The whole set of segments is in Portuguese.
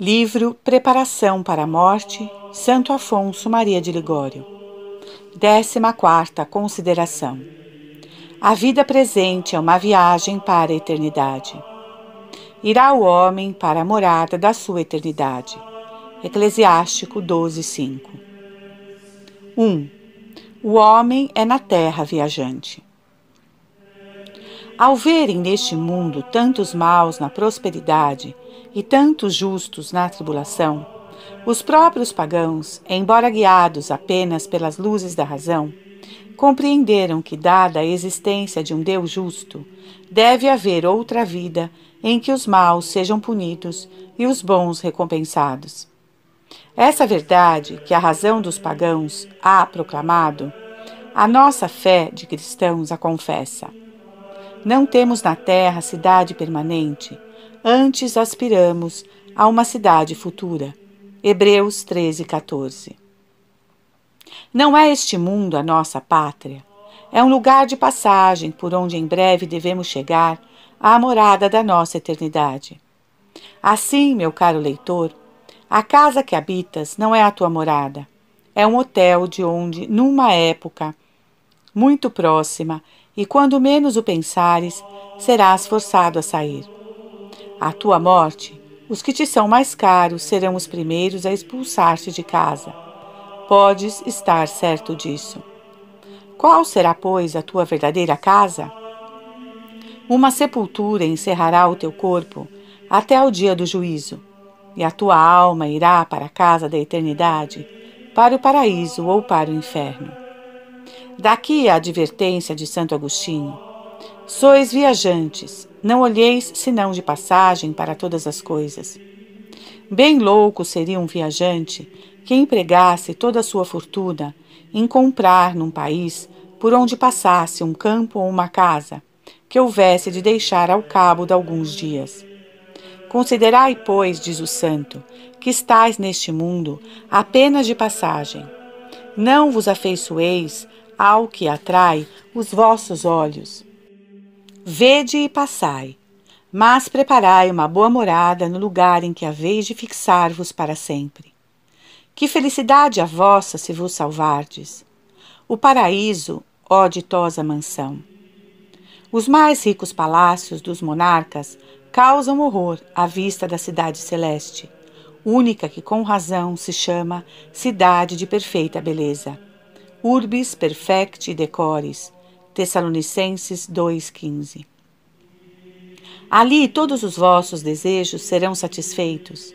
Livro Preparação para a Morte, Santo Afonso Maria de Ligório. 14 Consideração. A vida presente é uma viagem para a eternidade. Irá o homem para a morada da sua eternidade. Eclesiástico 12, 5. 1. O homem é na terra viajante. Ao verem neste mundo tantos maus na prosperidade e tantos justos na tribulação, os próprios pagãos, embora guiados apenas pelas luzes da razão, compreenderam que, dada a existência de um Deus justo, deve haver outra vida em que os maus sejam punidos e os bons recompensados. Essa verdade que a razão dos pagãos há proclamado, a nossa fé de cristãos a confessa. Não temos na terra cidade permanente, antes aspiramos a uma cidade futura. Hebreus 13, 14. Não é este mundo a nossa pátria. É um lugar de passagem por onde em breve devemos chegar à morada da nossa eternidade. Assim, meu caro leitor, a casa que habitas não é a tua morada. É um hotel de onde, numa época muito próxima, e quando menos o pensares, serás forçado a sair. À tua morte, os que te são mais caros serão os primeiros a expulsar-te de casa. Podes estar certo disso. Qual será, pois, a tua verdadeira casa? Uma sepultura encerrará o teu corpo até o dia do juízo, e a tua alma irá para a casa da eternidade, para o paraíso ou para o inferno. Daqui a advertência de Santo Agostinho: Sois viajantes, não olheis senão de passagem para todas as coisas. Bem louco seria um viajante que empregasse toda a sua fortuna em comprar num país por onde passasse um campo ou uma casa, que houvesse de deixar ao cabo de alguns dias. Considerai, pois, diz o santo, que estais neste mundo apenas de passagem. Não vos afeiçoeis ao que atrai os vossos olhos. Vede e passai, mas preparai uma boa morada no lugar em que haveis de fixar-vos para sempre. Que felicidade a vossa se vos salvardes! O paraíso, ó ditosa mansão! Os mais ricos palácios dos monarcas causam horror à vista da cidade celeste, única que com razão se chama cidade de perfeita beleza Urbis perfecti decoris. Tessalonicenses 2:15. Ali todos os vossos desejos serão satisfeitos.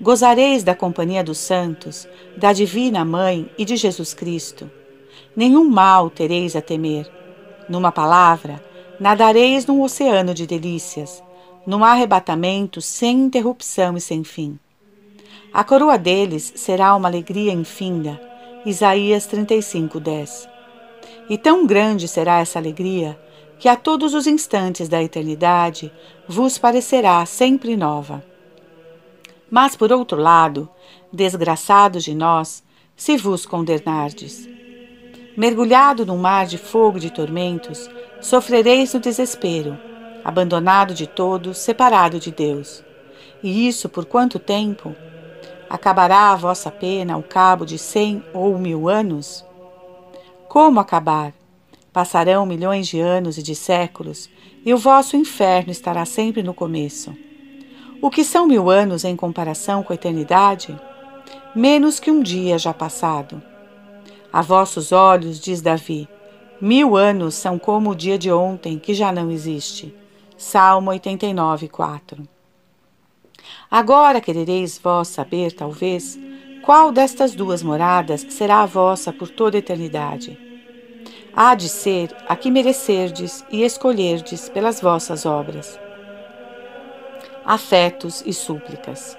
Gozareis da companhia dos santos, da divina mãe e de Jesus Cristo. Nenhum mal tereis a temer. Numa palavra, nadareis num oceano de delícias, num arrebatamento sem interrupção e sem fim. A coroa deles será uma alegria infinda Isaías 35, 10. E tão grande será essa alegria, que a todos os instantes da eternidade vos parecerá sempre nova. Mas, por outro lado, desgraçados de nós, se vos condenardes. Mergulhado num mar de fogo e de tormentos, sofrereis no desespero, abandonado de todos, separado de Deus. E isso por quanto tempo? Acabará a vossa pena ao cabo de cem ou mil anos? Como acabar? Passarão milhões de anos e de séculos, e o vosso inferno estará sempre no começo. O que são mil anos em comparação com a eternidade? Menos que um dia já passado. A vossos olhos, diz Davi, mil anos são como o dia de ontem, que já não existe. Salmo 89, 4. Agora querereis vós saber, talvez, qual destas duas moradas será a vossa por toda a eternidade. Há de ser a que merecerdes e escolherdes pelas vossas obras. Afetos e súplicas.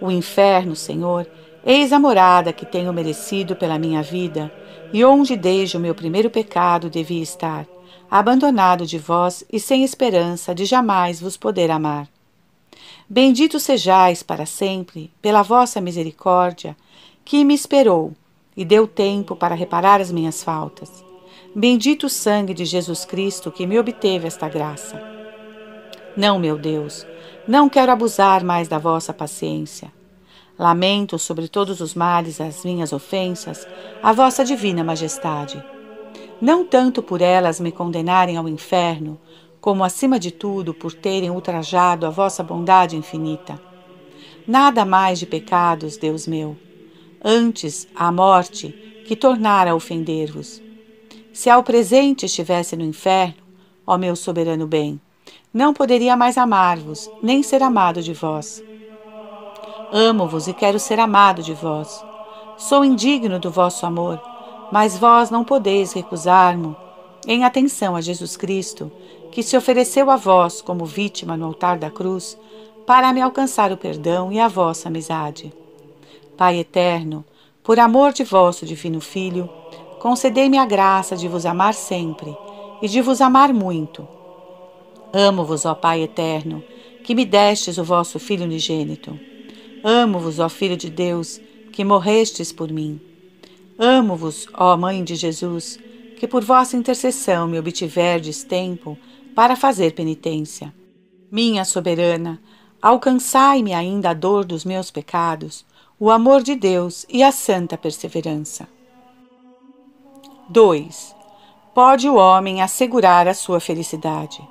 O inferno, Senhor, eis a morada que tenho merecido pela minha vida e onde desde o meu primeiro pecado devia estar, abandonado de vós e sem esperança de jamais vos poder amar. Bendito sejais para sempre pela vossa misericórdia, que me esperou e deu tempo para reparar as minhas faltas. Bendito o sangue de Jesus Cristo que me obteve esta graça. Não, meu Deus, não quero abusar mais da vossa paciência. Lamento sobre todos os males as minhas ofensas, a vossa divina majestade. Não tanto por elas me condenarem ao inferno, como acima de tudo por terem ultrajado a vossa bondade infinita. Nada mais de pecados, Deus meu, antes a morte que tornara a ofender-vos. Se ao presente estivesse no inferno, ó meu soberano bem, não poderia mais amar-vos, nem ser amado de vós. Amo-vos e quero ser amado de vós. Sou indigno do vosso amor, mas vós não podeis recusar-me em atenção a Jesus Cristo, que se ofereceu a vós como vítima no altar da cruz, para me alcançar o perdão e a vossa amizade. Pai eterno, por amor de vosso divino Filho, concedei-me a graça de vos amar sempre e de vos amar muito. Amo-vos, ó Pai eterno, que me destes o vosso Filho unigênito. Amo-vos, ó Filho de Deus, que morrestes por mim. Amo-vos, ó Mãe de Jesus, que por vossa intercessão me obtiverdes tempo para fazer penitência. Minha soberana, alcançai-me ainda a dor dos meus pecados, o amor de Deus e a santa perseverança. 2. Pode o homem assegurar a sua felicidade.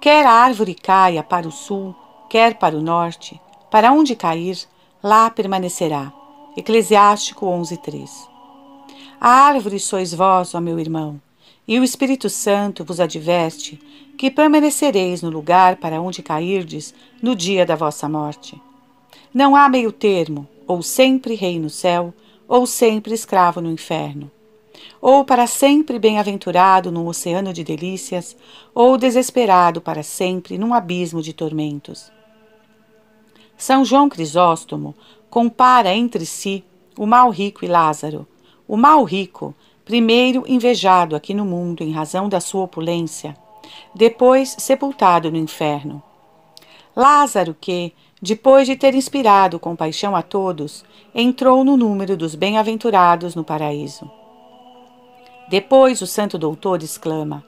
Quer a árvore caia para o sul, quer para o norte, para onde cair, lá permanecerá. Eclesiástico 11:3. A árvore sois vós, ó meu irmão, e o Espírito Santo vos adverte que permanecereis no lugar para onde cairdes no dia da vossa morte. Não há meio termo, ou sempre rei no céu, ou sempre escravo no inferno. Ou para sempre bem-aventurado num oceano de delícias, ou desesperado para sempre num abismo de tormentos. São João Crisóstomo compara entre si o mal rico e Lázaro. O mal rico, primeiro invejado aqui no mundo em razão da sua opulência, depois sepultado no inferno. Lázaro, que, depois de ter inspirado compaixão a todos, entrou no número dos bem-aventurados no paraíso. Depois o santo doutor exclama: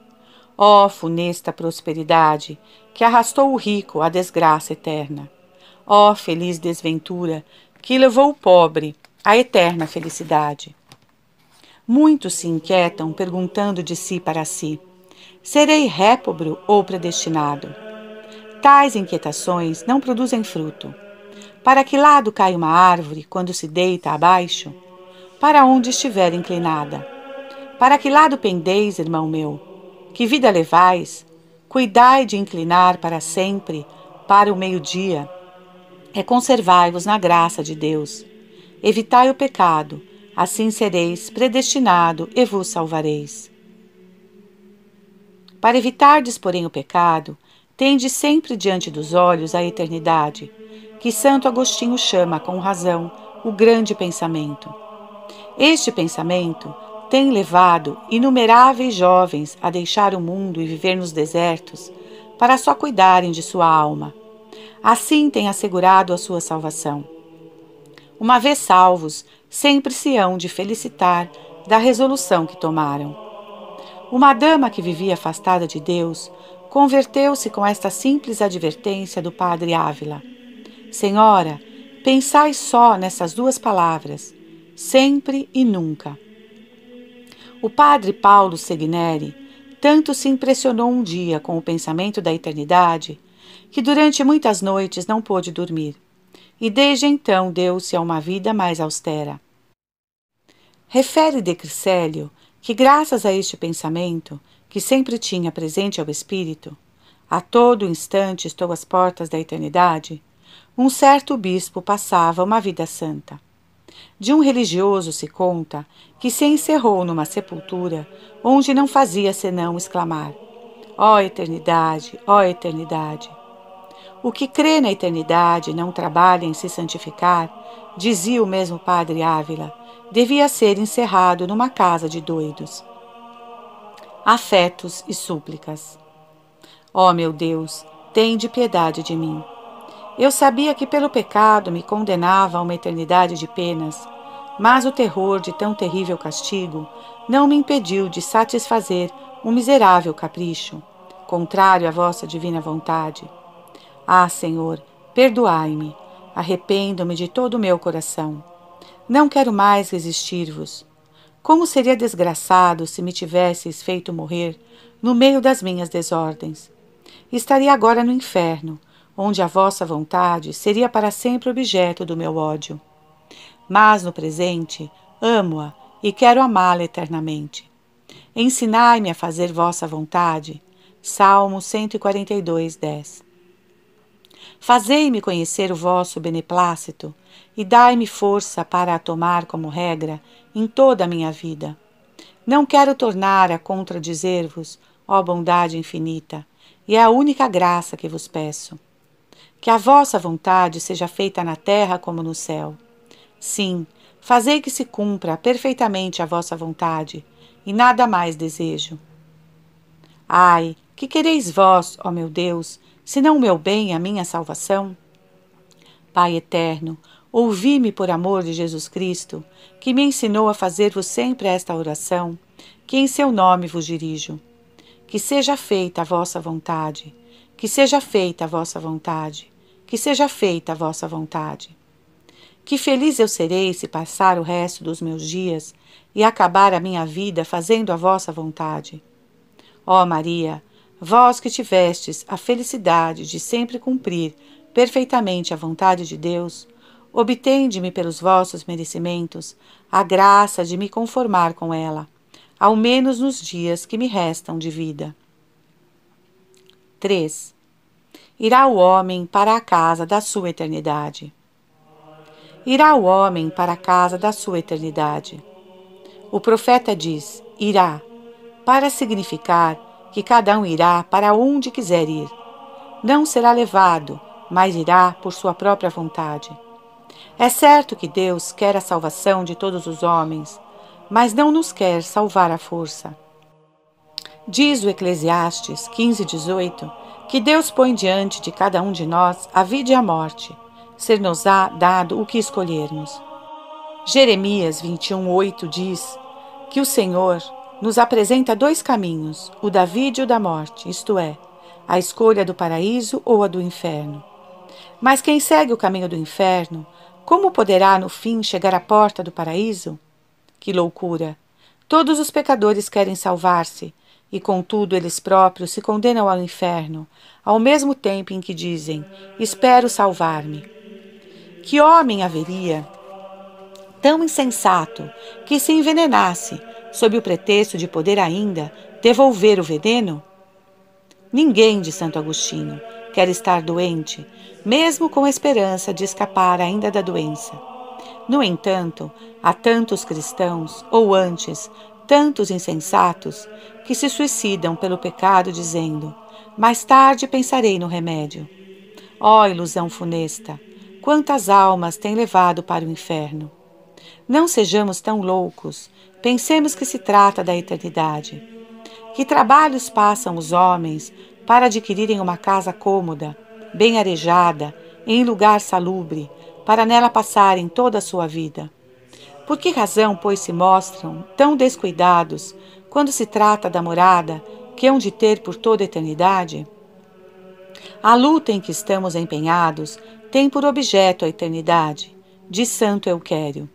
Ó oh, funesta prosperidade, que arrastou o rico à desgraça eterna! Ó oh, feliz desventura que levou o pobre à eterna felicidade. Muitos se inquietam perguntando de si para si: serei réprobro ou predestinado? Tais inquietações não produzem fruto. Para que lado cai uma árvore quando se deita abaixo? Para onde estiver inclinada. Para que lado pendeis, irmão meu? Que vida levais? Cuidai de inclinar para sempre para o meio-dia é conservai-vos na graça de Deus. Evitai o pecado, assim sereis predestinado e vos salvareis. Para evitardes, porém, o pecado, tende sempre diante dos olhos a eternidade, que Santo Agostinho chama, com razão, o grande pensamento. Este pensamento tem levado inumeráveis jovens a deixar o mundo e viver nos desertos para só cuidarem de sua alma assim tem assegurado a sua salvação. Uma vez salvos, sempre se hão de felicitar da resolução que tomaram. Uma dama que vivia afastada de Deus converteu-se com esta simples advertência do padre Ávila: Senhora, pensai só nessas duas palavras, sempre e nunca. O padre Paulo Segneri tanto se impressionou um dia com o pensamento da eternidade que durante muitas noites não pôde dormir, e desde então deu-se a uma vida mais austera. Refere de Crisélio que, graças a este pensamento, que sempre tinha presente ao espírito, a todo instante estou às portas da eternidade, um certo bispo passava uma vida santa. De um religioso se conta que se encerrou numa sepultura onde não fazia senão exclamar: Ó oh, eternidade, ó oh, eternidade! O que crê na eternidade não trabalha em se santificar, dizia o mesmo padre Ávila, devia ser encerrado numa casa de doidos. Afetos e súplicas. Ó oh, meu Deus, tende piedade de mim. Eu sabia que pelo pecado me condenava a uma eternidade de penas, mas o terror de tão terrível castigo não me impediu de satisfazer um miserável capricho contrário à vossa divina vontade. Ah, Senhor, perdoai-me, arrependo-me de todo o meu coração. Não quero mais resistir-vos. Como seria desgraçado se me tivesseis feito morrer no meio das minhas desordens? Estaria agora no inferno, onde a vossa vontade seria para sempre objeto do meu ódio. Mas no presente amo-a e quero amá-la eternamente. Ensinai-me a fazer vossa vontade. Salmo 142, 10. Fazei-me conhecer o vosso beneplácito e dai-me força para a tomar como regra em toda a minha vida. Não quero tornar a contradizer-vos, ó bondade infinita, e é a única graça que vos peço. Que a vossa vontade seja feita na terra como no céu. Sim, fazei que se cumpra perfeitamente a vossa vontade, e nada mais desejo. Ai, que quereis vós, ó meu Deus, senão o meu bem a minha salvação? Pai eterno, ouvi-me por amor de Jesus Cristo, que me ensinou a fazer-vos sempre esta oração, que em seu nome vos dirijo. Que seja feita a vossa vontade, que seja feita a vossa vontade, que seja feita a vossa vontade. Que feliz eu serei se passar o resto dos meus dias e acabar a minha vida fazendo a vossa vontade. Ó Maria, vós que tivestes a felicidade de sempre cumprir perfeitamente a vontade de Deus, obtende-me pelos vossos merecimentos a graça de me conformar com ela, ao menos nos dias que me restam de vida. 3. Irá o homem para a casa da sua eternidade. Irá o homem para a casa da sua eternidade. O profeta diz: irá, para significar que cada um irá para onde quiser ir. Não será levado, mas irá por sua própria vontade. É certo que Deus quer a salvação de todos os homens, mas não nos quer salvar à força. Diz o Eclesiastes 15:18 que Deus põe diante de cada um de nós a vida e a morte, ser-nos-á dado o que escolhermos. Jeremias 21:8 diz: que o Senhor nos apresenta dois caminhos, o da vida e o da morte, isto é, a escolha do paraíso ou a do inferno. Mas quem segue o caminho do inferno, como poderá no fim chegar à porta do paraíso? Que loucura! Todos os pecadores querem salvar-se, e contudo eles próprios se condenam ao inferno, ao mesmo tempo em que dizem: Espero salvar-me. Que homem haveria tão insensato que se envenenasse sob o pretexto de poder ainda devolver o veneno? Ninguém de Santo Agostinho quer estar doente, mesmo com a esperança de escapar ainda da doença. No entanto, há tantos cristãos, ou antes, tantos insensatos, que se suicidam pelo pecado, dizendo: Mais tarde pensarei no remédio. Ó oh, ilusão funesta! Quantas almas tem levado para o inferno? Não sejamos tão loucos, pensemos que se trata da eternidade. Que trabalhos passam os homens para adquirirem uma casa cômoda, bem arejada, em lugar salubre, para nela passarem toda a sua vida? Por que razão, pois, se mostram tão descuidados quando se trata da morada que hão de ter por toda a eternidade? A luta em que estamos empenhados tem por objeto a eternidade, de Santo Euquério.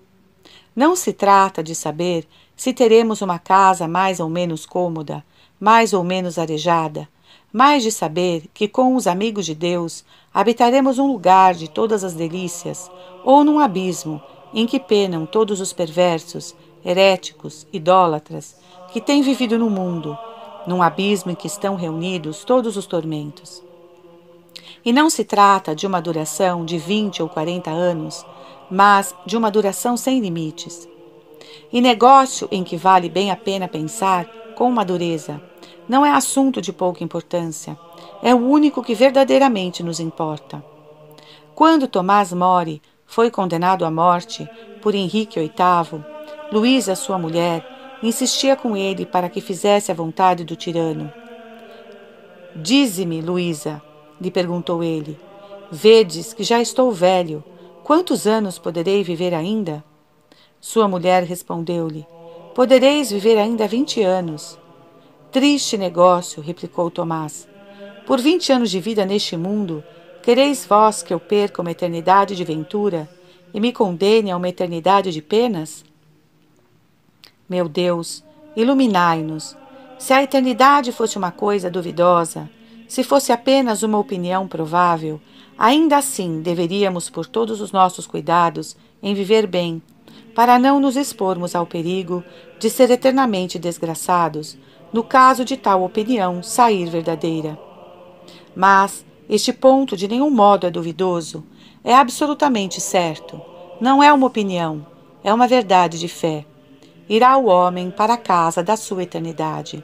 Não se trata de saber se teremos uma casa mais ou menos cômoda, mais ou menos arejada, mas de saber que com os amigos de Deus habitaremos um lugar de todas as delícias, ou num abismo em que penam todos os perversos, heréticos, idólatras, que têm vivido no mundo, num abismo em que estão reunidos todos os tormentos. E não se trata de uma duração de vinte ou quarenta anos, mas de uma duração sem limites. E negócio em que vale bem a pena pensar com madureza não é assunto de pouca importância, é o único que verdadeiramente nos importa. Quando Tomás More foi condenado à morte por Henrique VIII, Luísa, sua mulher, insistia com ele para que fizesse a vontade do tirano. Dize-me, Luísa, lhe perguntou ele, vedes que já estou velho Quantos anos poderei viver ainda? Sua mulher respondeu-lhe: Podereis viver ainda vinte anos. Triste negócio, replicou Tomás. Por vinte anos de vida neste mundo, quereis vós que eu perca uma eternidade de ventura e me condene a uma eternidade de penas? Meu Deus, iluminai-nos. Se a eternidade fosse uma coisa duvidosa, se fosse apenas uma opinião provável, ainda assim deveríamos, por todos os nossos cuidados, em viver bem, para não nos expormos ao perigo de ser eternamente desgraçados, no caso de tal opinião sair verdadeira. Mas este ponto de nenhum modo é duvidoso, é absolutamente certo. Não é uma opinião, é uma verdade de fé. Irá o homem para a casa da sua eternidade.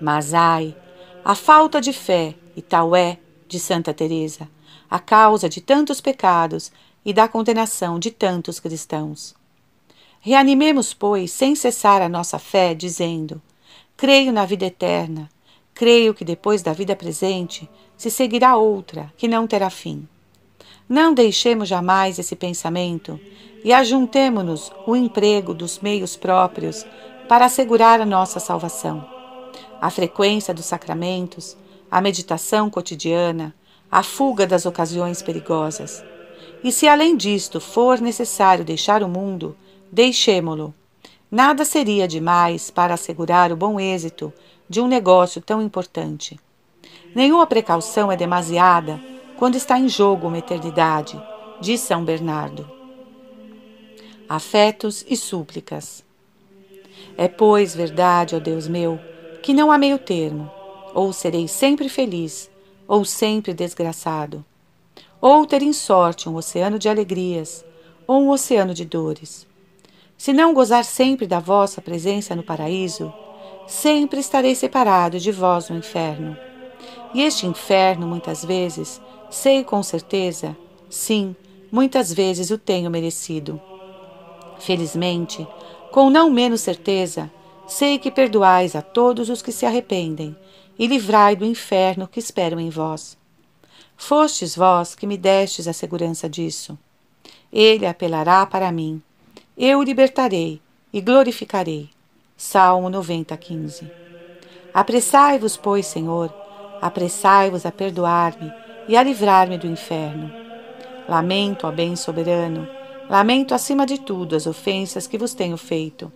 Mas ai, a falta de fé, e tal é, de Santa Teresa, a causa de tantos pecados e da condenação de tantos cristãos. Reanimemos, pois, sem cessar a nossa fé, dizendo: Creio na vida eterna, creio que depois da vida presente se seguirá outra que não terá fim. Não deixemos jamais esse pensamento e ajuntemo-nos o emprego dos meios próprios para assegurar a nossa salvação. A frequência dos sacramentos, a meditação cotidiana, a fuga das ocasiões perigosas. E se além disto for necessário deixar o mundo, deixemo-lo. Nada seria demais para assegurar o bom êxito de um negócio tão importante. Nenhuma precaução é demasiada quando está em jogo uma eternidade, diz São Bernardo. Afetos e súplicas. É, pois, verdade, ó Deus meu, que não há meio termo, ou serei sempre feliz, ou sempre desgraçado, ou ter em sorte um oceano de alegrias, ou um oceano de dores. Se não gozar sempre da vossa presença no paraíso, sempre estarei separado de vós no inferno. E este inferno, muitas vezes, sei com certeza, sim, muitas vezes o tenho merecido. Felizmente, com não menos certeza, sei que perdoais a todos os que se arrependem e livrai do inferno que esperam em vós. Fostes vós que me destes a segurança disso. Ele apelará para mim. Eu o libertarei e glorificarei. Salmo 90, 15. Apressai-vos, pois, Senhor, apressai-vos a perdoar-me e a livrar-me do inferno. Lamento, ó bem soberano, lamento acima de tudo as ofensas que vos tenho feito.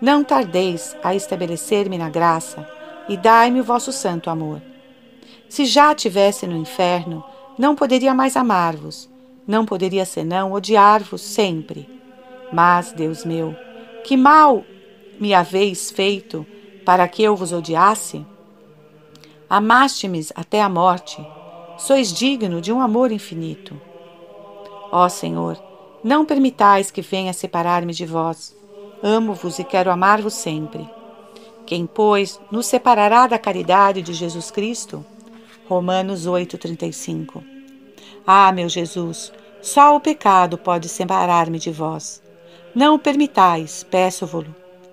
Não tardeis a estabelecer-me na graça e dai-me o vosso santo amor. Se já tivesse no inferno, não poderia mais amar-vos, não poderia senão odiar-vos sempre. Mas, Deus meu, que mal me haveis feito para que eu vos odiasse? Amaste-me até a morte, sois digno de um amor infinito. Ó Senhor, não permitais que venha separar-me de vós. Amo-vos e quero amar-vos sempre. Quem, pois, nos separará da caridade de Jesus Cristo? Romanos 8,35 Ah, meu Jesus, só o pecado pode separar-me de vós. Não o permitais, peço-vos,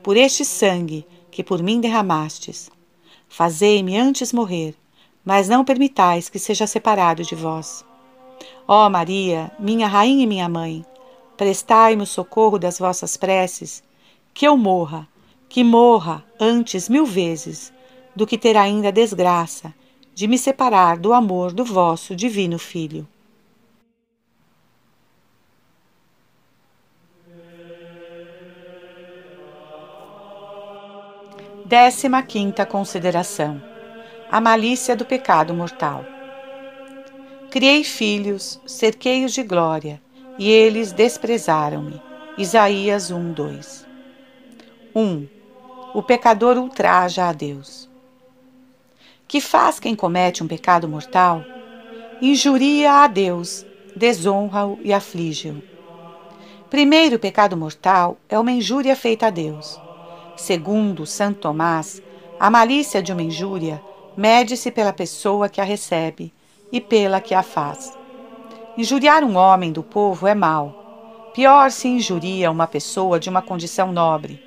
por este sangue que por mim derramastes. Fazei-me antes morrer, mas não permitais que seja separado de vós. Ó Maria, minha rainha e minha mãe, prestai-me o socorro das vossas preces, que eu morra, que morra antes mil vezes, do que ter ainda a desgraça de me separar do amor do vosso divino Filho. Décima quinta consideração: a malícia do pecado mortal. Criei filhos, cerquei-os de glória, e eles desprezaram-me. Isaías 1, 2. 1. O pecador ultraja a Deus. Que faz quem comete um pecado mortal? Injuria a Deus, desonra-o e aflige-o. Primeiro, o pecado mortal é uma injúria feita a Deus. Segundo Santo Tomás, a malícia de uma injúria mede-se pela pessoa que a recebe e pela que a faz. Injuriar um homem do povo é mal. Pior se injuria uma pessoa de uma condição nobre.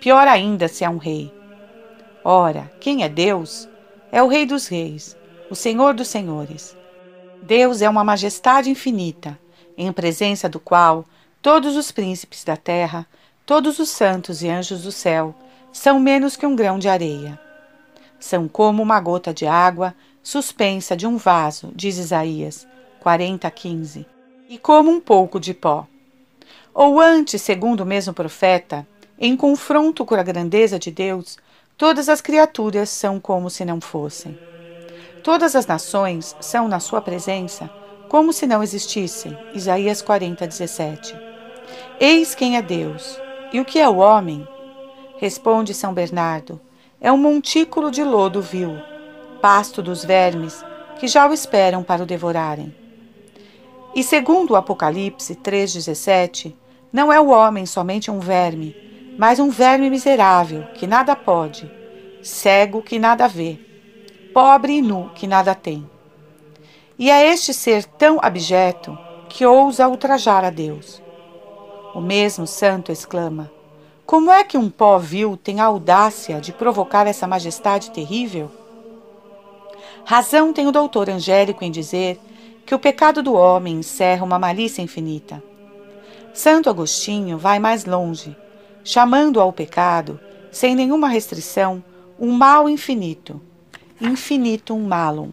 Pior ainda se é um rei. Ora, quem é Deus? É o Rei dos Reis, o Senhor dos Senhores. Deus é uma majestade infinita, em presença do qual todos os príncipes da terra Todos os santos e anjos do céu são menos que um grão de areia. São como uma gota de água suspensa de um vaso, diz Isaías 40, 15, e como um pouco de pó. Ou antes, segundo o mesmo profeta, em confronto com a grandeza de Deus, todas as criaturas são como se não fossem. Todas as nações são, na sua presença, como se não existissem. Isaías 40, 17. Eis quem é Deus. E o que é o homem? Responde São Bernardo. É um montículo de lodo vil, pasto dos vermes que já o esperam para o devorarem. E segundo o Apocalipse 3,17, não é o homem somente um verme, mas um verme miserável que nada pode, cego que nada vê, pobre e nu que nada tem. E é este ser tão abjeto que ousa ultrajar a Deus. O mesmo santo exclama: Como é que um pó vil tem a audácia de provocar essa majestade terrível? Razão tem o doutor Angélico em dizer que o pecado do homem encerra uma malícia infinita. Santo Agostinho vai mais longe, chamando ao pecado, sem nenhuma restrição, um mal infinito, infinitum malum.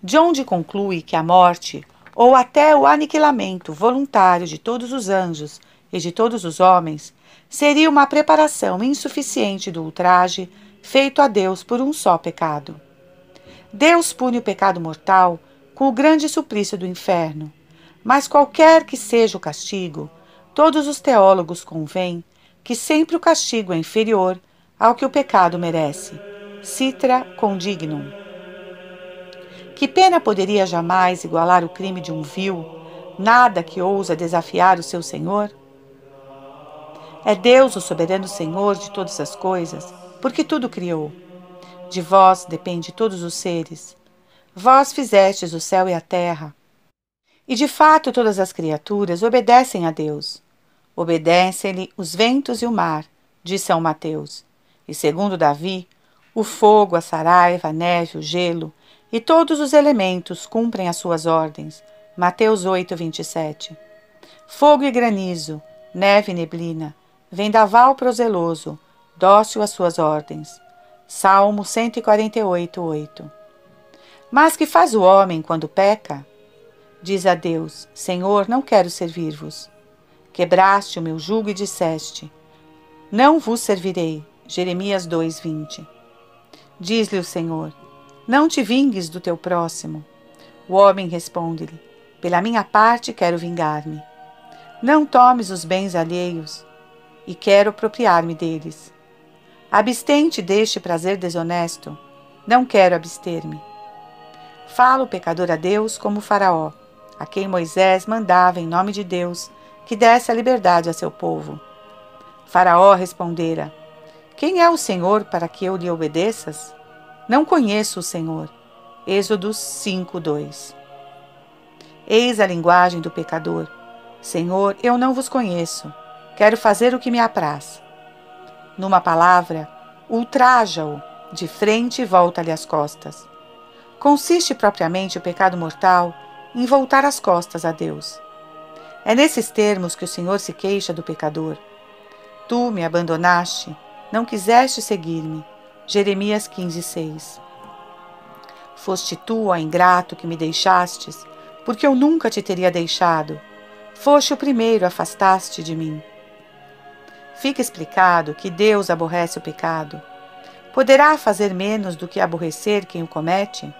De onde conclui que a morte, ou até o aniquilamento voluntário de todos os anjos e de todos os homens, seria uma preparação insuficiente do ultraje feito a Deus por um só pecado. Deus pune o pecado mortal com o grande suplício do inferno. Mas qualquer que seja o castigo, todos os teólogos convêm que sempre o castigo é inferior ao que o pecado merece. Citra condignum. Que pena poderia jamais igualar o crime de um vil, nada que ousa desafiar o seu Senhor? É Deus o soberano Senhor de todas as coisas, porque tudo criou. De vós depende todos os seres. Vós fizestes o céu e a terra. E de fato todas as criaturas obedecem a Deus. Obedecem-lhe os ventos e o mar, diz São Mateus. E segundo Davi, o fogo, a saraiva, a neve, o gelo e todos os elementos cumprem as suas ordens. Mateus 8, 27. Fogo e granizo, neve e neblina, vendaval prozeloso, dócil às suas ordens. Salmo 148, 8. Mas que faz o homem quando peca? Diz a Deus: Senhor, não quero servir-vos. Quebraste o meu jugo e disseste: Não vos servirei. Jeremias 2:20. Diz-lhe o Senhor: Não te vingues do teu próximo. O homem responde-lhe: Pela minha parte quero vingar-me. Não tomes os bens alheios, e quero apropriar-me deles. Abstente deste prazer desonesto, não quero abster-me. Fala o pecador a Deus como Faraó, a quem Moisés mandava em nome de Deus que desse a liberdade a seu povo. Faraó respondera: Quem é o Senhor para que eu lhe obedeças? Não conheço o Senhor. Êxodo 5:2. Eis a linguagem do pecador. Senhor, eu não vos conheço. Quero fazer o que me apraz. Numa palavra, ultraja-o de frente e volta-lhe as costas. Consiste propriamente o pecado mortal em voltar as costas a Deus. É nesses termos que o Senhor se queixa do pecador. Tu me abandonaste, não quiseste seguir-me. Jeremias 15:6. Foste tu, ó ingrato, que me deixastes, porque eu nunca te teria deixado. Foste o primeiro, afastaste de mim. Fica explicado que Deus aborrece o pecado. Poderá fazer menos do que aborrecer quem o comete?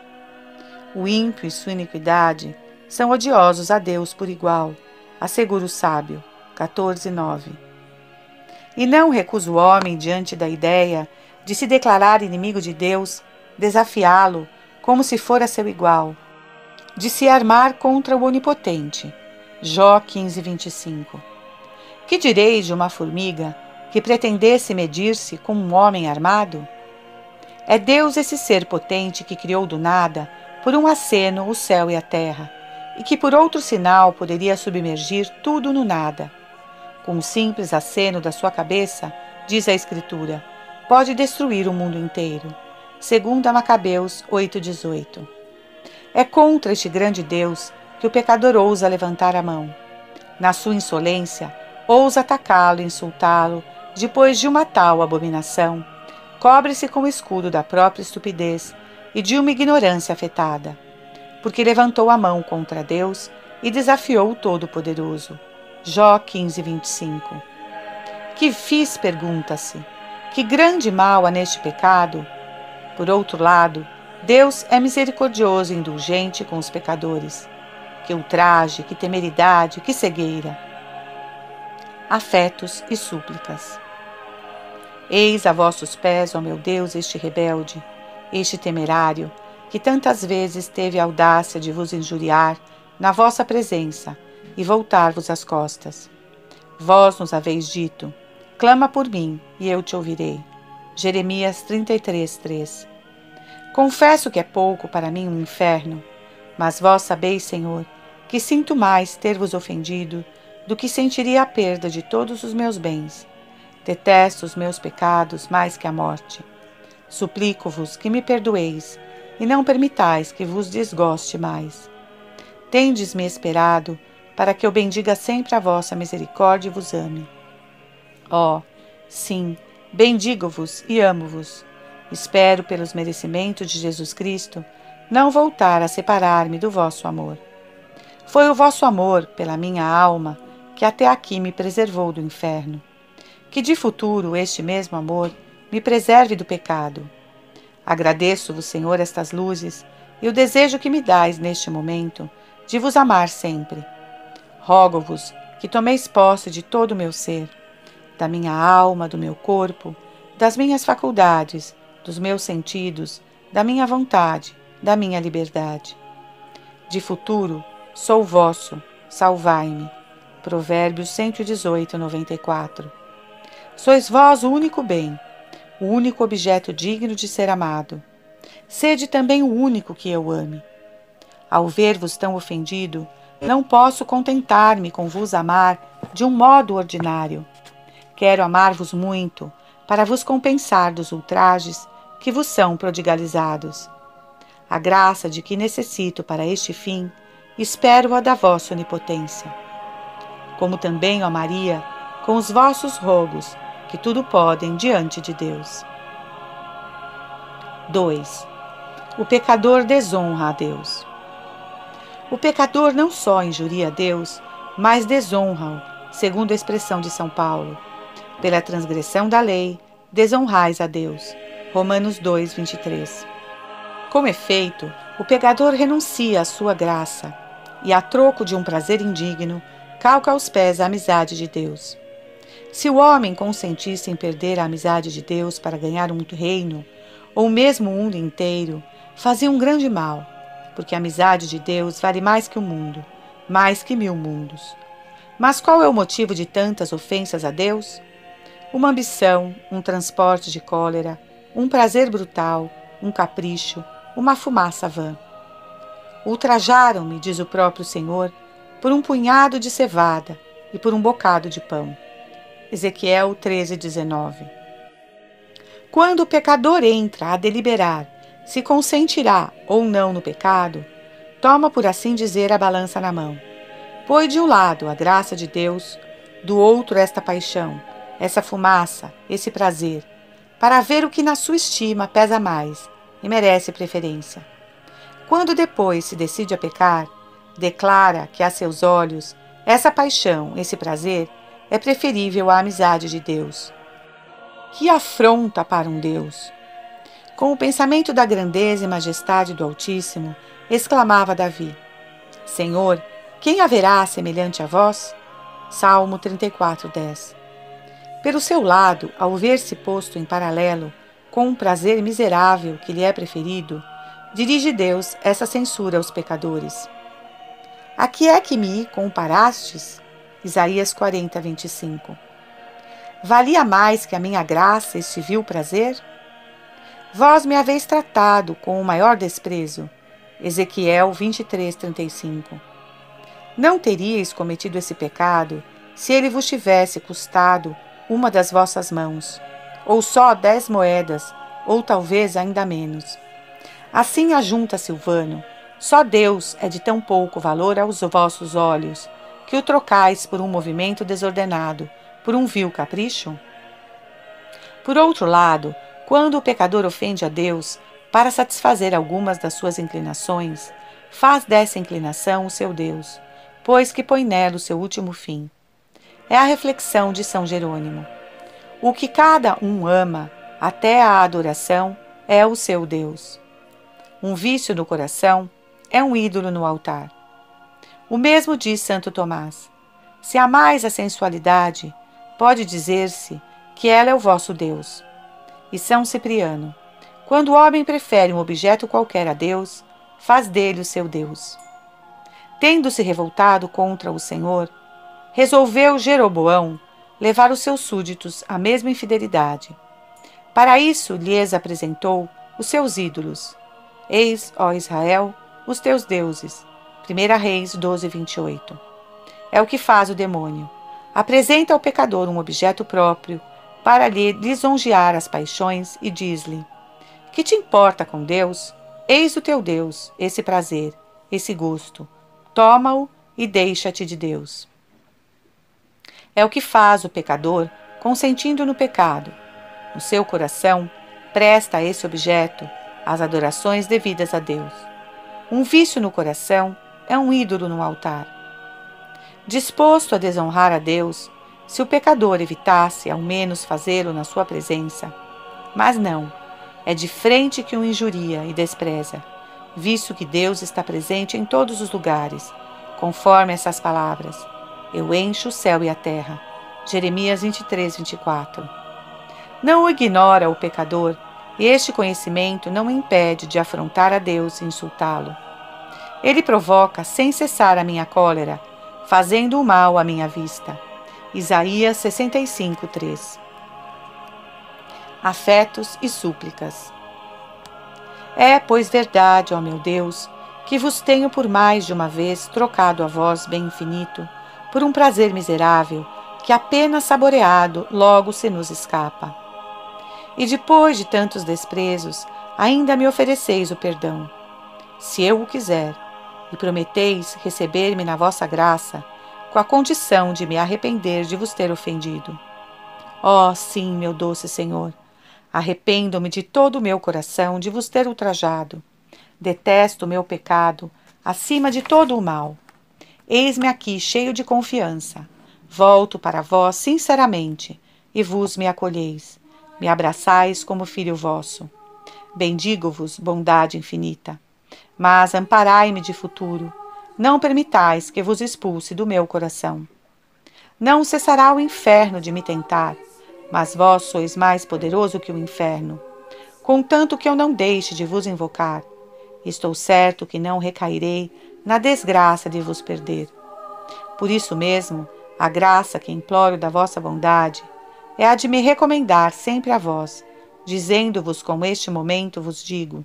O ímpio e sua iniquidade são odiosos a Deus por igual, assegura o sábio. 14, 9. E não recusa o homem diante da ideia de se declarar inimigo de Deus, desafiá-lo como se fora seu igual, de se armar contra o Onipotente. Jó 15, 25. Que direis de uma formiga que pretendesse medir-se com um homem armado? É Deus esse ser potente que criou do nada por um aceno o céu e a terra, e que por outro sinal poderia submergir tudo no nada. Com um simples aceno da sua cabeça, diz a Escritura, pode destruir o mundo inteiro. Segundo Macabeus 8,18. É contra este grande Deus que o pecador ousa levantar a mão. Na sua insolência, ousa atacá-lo e insultá-lo depois de uma tal abominação, cobre-se com o escudo da própria estupidez e de uma ignorância afetada, porque levantou a mão contra Deus e desafiou o Todo-Poderoso. Jó 15, 25. Que fiz, pergunta-se. Que grande mal há neste pecado? Por outro lado, Deus é misericordioso e indulgente com os pecadores. Que ultraje, que temeridade, que cegueira. Afetos e súplicas. Eis a vossos pés, ó meu Deus, este rebelde, este temerário, que tantas vezes teve a audácia de vos injuriar na vossa presença e voltar-vos as costas. Vós nos haveis dito: Clama por mim, e eu te ouvirei. Jeremias 33, 3. Confesso que é pouco para mim um inferno, mas vós sabeis, Senhor, que sinto mais ter-vos ofendido do que sentiria a perda de todos os meus bens Detesto os meus pecados mais que a morte. Suplico-vos que me perdoeis e não permitais que vos desgoste mais. Tendes-me esperado para que eu bendiga sempre a vossa misericórdia e vos ame. Ó, oh, sim, bendigo-vos e amo-vos. Espero, pelos merecimentos de Jesus Cristo, não voltar a separar-me do vosso amor. Foi o vosso amor pela minha alma que até aqui me preservou do inferno que de futuro este mesmo amor me preserve do pecado. Agradeço-vos, Senhor, estas luzes e o desejo que me dais neste momento de vos amar sempre. Rogo-vos que tomeis posse de todo o meu ser, da minha alma, do meu corpo, das minhas faculdades, dos meus sentidos, da minha vontade, da minha liberdade. De futuro, sou vosso, salvai-me. Provérbios 118, 94. Sois vós o único bem, o único objeto digno de ser amado. Sede também o único que eu ame. Ao ver-vos tão ofendido, não posso contentar-me com vos amar de um modo ordinário. Quero amar-vos muito, para vos compensar dos ultrajes que vos são prodigalizados. A graça de que necessito para este fim, espero-a da vossa onipotência. Como também, ó Maria, com os vossos rogos, que tudo podem diante de Deus. 2. O pecador desonra a Deus. O pecador não só injuria a Deus, mas desonra-o, segundo a expressão de São Paulo. Pela transgressão da lei, desonrais a Deus. Romanos 2, 23. Com efeito, o pecador renuncia à sua graça e, a troco de um prazer indigno, calca aos pés a amizade de Deus. Se o homem consentisse em perder a amizade de Deus para ganhar um reino, ou mesmo o mundo inteiro, fazia um grande mal, porque a amizade de Deus vale mais que o mundo, mais que mil mundos. Mas qual é o motivo de tantas ofensas a Deus? Uma ambição, um transporte de cólera, um prazer brutal, um capricho, uma fumaça vã. Ultrajaram-me, diz o próprio Senhor, por um punhado de cevada e por um bocado de pão. Ezequiel 13, 19. Quando o pecador entra a deliberar se consentirá ou não no pecado, toma, por assim dizer, a balança na mão. Põe de um lado a graça de Deus, do outro esta paixão, essa fumaça, esse prazer, para ver o que na sua estima pesa mais e merece preferência. Quando depois se decide a pecar, declara que a seus olhos essa paixão, esse prazer, é preferível à amizade de Deus. Que afronta para um Deus! Com o pensamento da grandeza e majestade do Altíssimo, exclamava Davi: Senhor, quem haverá semelhante a vós? Salmo 34, 10. Pelo seu lado, ao ver-se posto em paralelo com um prazer miserável que lhe é preferido, dirige Deus essa censura aos pecadores. A que é que me comparastes? Isaías 40, 25. Valia mais que a minha graça este vil prazer? Vós me haveis tratado com o maior desprezo. Ezequiel 23, 35. Não teríeis cometido esse pecado se ele vos tivesse custado uma das vossas mãos, ou só dez moedas, ou talvez ainda menos. Assim ajunta Silvano, só Deus é de tão pouco valor aos vossos olhos, que o trocais por um movimento desordenado, por um vil capricho? Por outro lado, quando o pecador ofende a Deus para satisfazer algumas das suas inclinações, faz dessa inclinação o seu Deus, pois que põe nela o seu último fim. É a reflexão de São Jerônimo. O que cada um ama, até a adoração, é o seu Deus. Um vício no coração é um ídolo no altar. O mesmo diz Santo Tomás. Se amais a sensualidade, pode dizer-se que ela é o vosso Deus. E São Cipriano. Quando o homem prefere um objeto qualquer a Deus, faz dele o seu Deus. Tendo se revoltado contra o Senhor, resolveu Jeroboão levar os seus súditos à mesma infidelidade. Para isso lhes apresentou os seus ídolos. Eis, ó Israel, os teus deuses. 1 Reis 12, 28. É o que faz o demônio. Apresenta ao pecador um objeto próprio para lhe lisonjear as paixões e diz-lhe: Que te importa com Deus? Eis o teu Deus, esse prazer, esse gosto. Toma-o e deixa-te de Deus. É o que faz o pecador consentindo no pecado. No seu coração, presta a esse objeto as adorações devidas a Deus. Um vício no coração é um ídolo no altar. Disposto a desonrar a Deus, se o pecador evitasse ao menos fazê-lo na sua presença. Mas não, é de frente que o injuria e despreza, visto que Deus está presente em todos os lugares, conforme essas palavras: Eu encho o céu e a terra. Jeremias 23, 24. Não o ignora o pecador, e este conhecimento não o impede de afrontar a Deus e insultá-lo. Ele provoca sem cessar a minha cólera, fazendo o mal à minha vista. Isaías 65, 3. Afetos e súplicas. É, pois, verdade, ó meu Deus, que vos tenho por mais de uma vez trocado a vós bem infinito, por um prazer miserável, que apenas saboreado logo se nos escapa. E depois de tantos desprezos, ainda me ofereceis o perdão. Se eu o quiser, e prometeis receber-me na vossa graça, com a condição de me arrepender de vos ter ofendido. Oh, sim, meu doce Senhor, arrependo-me de todo o meu coração de vos ter ultrajado. Detesto o meu pecado acima de todo o mal. Eis-me aqui cheio de confiança. Volto para vós sinceramente, e vos me acolheis. Me abraçais como filho vosso. Bendigo-vos, bondade infinita. Mas amparai-me de futuro. Não permitais que vos expulse do meu coração. Não cessará o inferno de me tentar, mas vós sois mais poderoso que o inferno. Contanto que eu não deixe de vos invocar, estou certo que não recairei na desgraça de vos perder. Por isso mesmo, a graça que imploro da vossa bondade é a de me recomendar sempre a vós, dizendo-vos como este momento vos digo: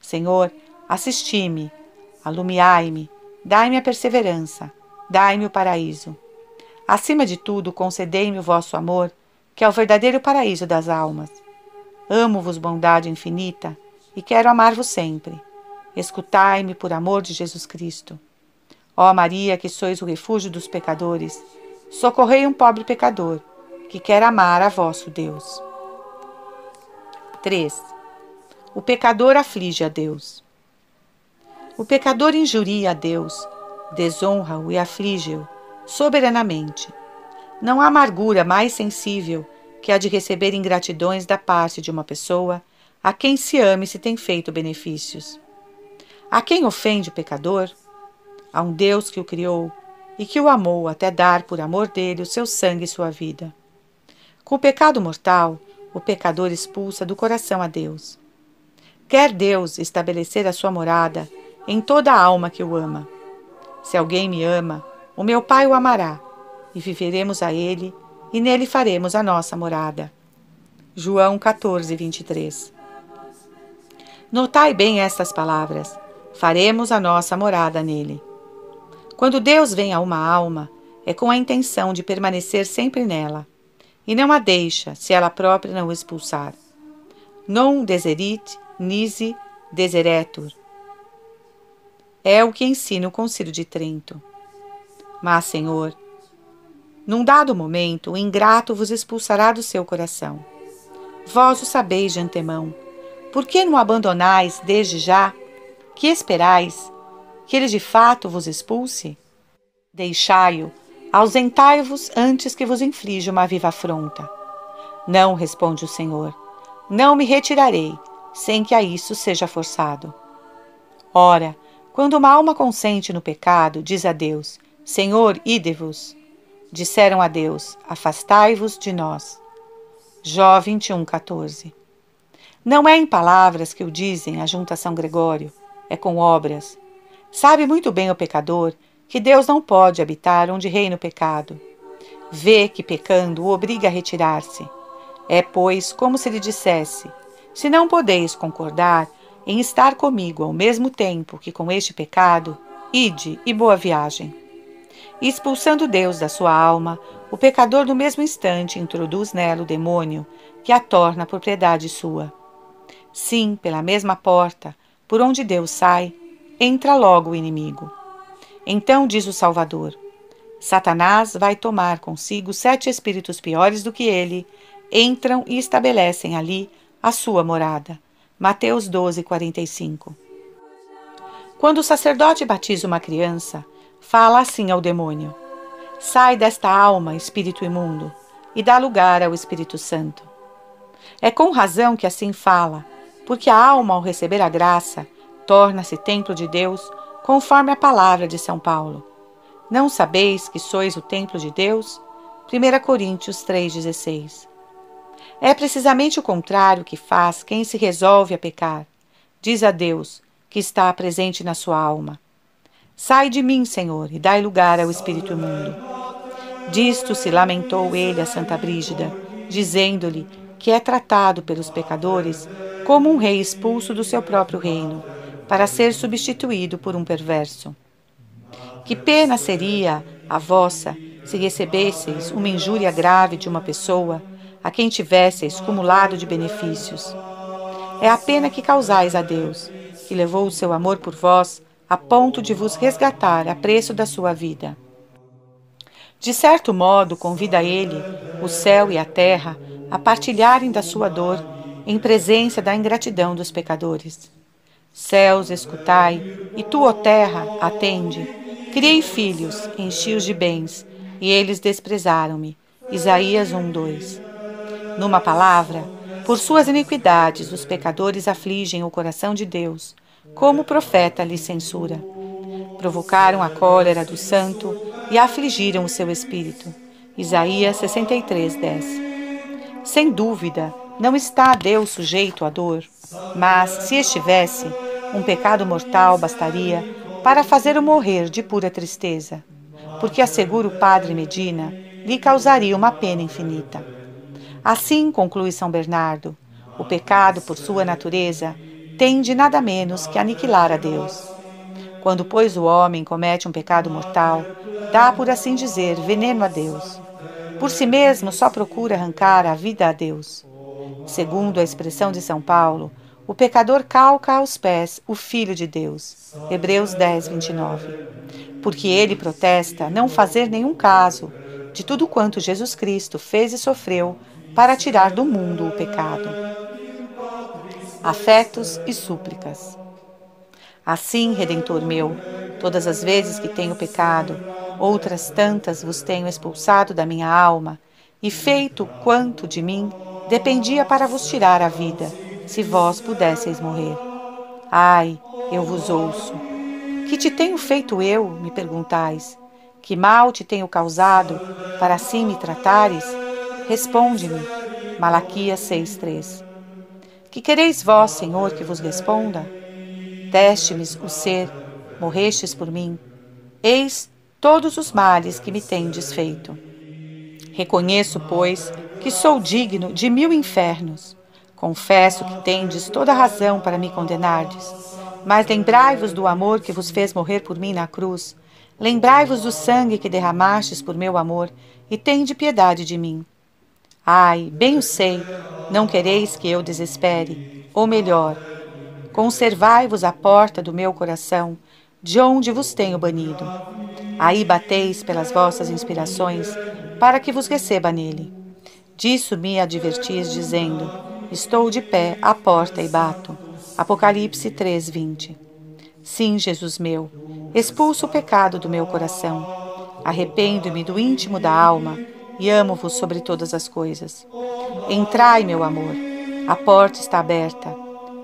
Senhor, Assisti-me, alumiai-me, dai-me a perseverança, dai-me o paraíso. Acima de tudo, concedei-me o vosso amor, que é o verdadeiro paraíso das almas. Amo-vos, bondade infinita, e quero amar-vos sempre. Escutai-me por amor de Jesus Cristo. Ó Maria, que sois o refúgio dos pecadores, socorrei um pobre pecador que quer amar a vosso Deus. 3. O pecador aflige a Deus. O pecador injuria a Deus, desonra-o e aflige-o soberanamente. Não há amargura mais sensível que a de receber ingratidões da parte de uma pessoa a quem se ame se tem feito benefícios. A quem ofende o pecador? A um Deus que o criou e que o amou até dar por amor dele o seu sangue e sua vida. Com o pecado mortal, o pecador expulsa do coração a Deus. Quer Deus estabelecer a sua morada em toda a alma que o ama. Se alguém me ama, o meu Pai o amará, e viveremos a ele, e nele faremos a nossa morada. João 14, 23 Notai bem estas palavras: faremos a nossa morada nele. Quando Deus vem a uma alma, é com a intenção de permanecer sempre nela, e não a deixa se ela própria não o expulsar. Non deserit nisi deseretur, é o que ensina o Concílio de Trento. Mas, Senhor, num dado momento, o ingrato vos expulsará do seu coração. Vós o sabeis de antemão. Por que não abandonais desde já? Que esperais? Que ele de fato vos expulse? Deixai-o, ausentai-vos antes que vos inflija uma viva afronta. Não, responde o Senhor, não me retirarei, sem que a isso seja forçado. Ora, quando uma alma consente no pecado, diz a Deus: Senhor, ide-vos. Disseram a Deus: Afastai-vos de nós. Jó 21, 14. Não é em palavras que o dizem, ajunta São Gregório, é com obras. Sabe muito bem o pecador que Deus não pode habitar onde reina o pecado. Vê que pecando o obriga a retirar-se. É, pois, como se lhe dissesse: Se não podeis concordar em estar comigo ao mesmo tempo que com este pecado, ide e boa viagem. E expulsando Deus da sua alma, o pecador no mesmo instante introduz nela o demônio, que a torna propriedade sua. Sim, pela mesma porta, por onde Deus sai, entra logo o inimigo. Então diz o Salvador: Satanás vai tomar consigo sete espíritos piores do que ele, entram e estabelecem ali a sua morada. Mateus 12, 45. Quando o sacerdote batiza uma criança, fala assim ao demônio: Sai desta alma, espírito imundo, e dá lugar ao Espírito Santo. É com razão que assim fala, porque a alma, ao receber a graça, torna-se templo de Deus, conforme a palavra de São Paulo. Não sabeis que sois o templo de Deus? 1 Coríntios 3,16. É precisamente o contrário que faz quem se resolve a pecar. Diz a Deus, que está presente na sua alma: Sai de mim, Senhor, e dai lugar ao espírito imundo. Disto se lamentou ele a Santa Brígida, dizendo-lhe que é tratado pelos pecadores como um rei expulso do seu próprio reino, para ser substituído por um perverso. Que pena seria a vossa se recebesseis uma injúria grave de uma pessoa a quem tivesseis cumulado de benefícios. É a pena que causais a Deus, que levou o seu amor por vós a ponto de vos resgatar a preço da sua vida. De certo modo, convida ele, o céu e a terra, a partilharem da sua dor em presença da ingratidão dos pecadores. Céus, escutai, e tu, ó terra, atende. Criei filhos, enchi-os de bens, e eles desprezaram-me. Isaías 1, 2. Numa palavra, por suas iniquidades os pecadores afligem o coração de Deus, como o profeta lhe censura. Provocaram a cólera do santo e afligiram o seu espírito. Isaías 63, 10. Sem dúvida, não está Deus sujeito à dor, mas, se estivesse, um pecado mortal bastaria para fazê-lo morrer de pura tristeza, porque assegura o padre Medina, lhe causaria uma pena infinita. Assim, conclui São Bernardo, o pecado, por sua natureza, tende nada menos que aniquilar a Deus. Quando, pois, o homem comete um pecado mortal, dá, por assim dizer, veneno a Deus. Por si mesmo, só procura arrancar a vida a Deus. Segundo a expressão de São Paulo, o pecador calca aos pés o Filho de Deus. Hebreus 10, 29. Porque ele protesta não fazer nenhum caso de tudo quanto Jesus Cristo fez e sofreu para tirar do mundo o pecado. Afetos e súplicas. Assim, Redentor meu, todas as vezes que tenho pecado, outras tantas vos tenho expulsado da minha alma e feito quanto de mim dependia para vos tirar a vida, se vós pudesseis morrer. Ai, eu vos ouço. Que te tenho feito eu, me perguntais? Que mal te tenho causado, para assim me tratares? Responde-me. Malaquias 6,3 Que quereis vós, Senhor, que vos responda? Deste-me o ser, morrestes por mim. Eis todos os males que me tendes feito. Reconheço, pois, que sou digno de mil infernos. Confesso que tendes toda razão para me condenardes. Mas lembrai-vos do amor que vos fez morrer por mim na cruz. Lembrai-vos do sangue que derramastes por meu amor, e tende piedade de mim. Ai, bem o sei, não quereis que eu desespere. Ou melhor, conservai-vos à porta do meu coração, de onde vos tenho banido. Aí bateis pelas vossas inspirações, para que vos receba nele. Disso me advertis, dizendo: Estou de pé à porta e bato. Apocalipse 3:20. Sim, Jesus meu, expulso o pecado do meu coração. Arrependo-me do íntimo da alma e amo-vos sobre todas as coisas. Entrai, meu amor, a porta está aberta.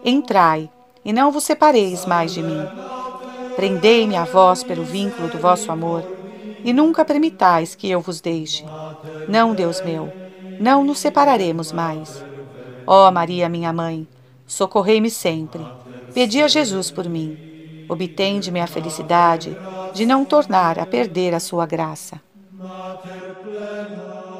Entrai, e não vos separeis mais de mim. Prendei-me a vós pelo vínculo do vosso amor, e nunca permitais que eu vos deixe. Não, Deus meu, não nos separaremos mais. Ó Maria, minha mãe, socorrei-me sempre. Pedi a Jesus por mim. Obtende-me a felicidade de não tornar a perder a sua graça. Mater plena.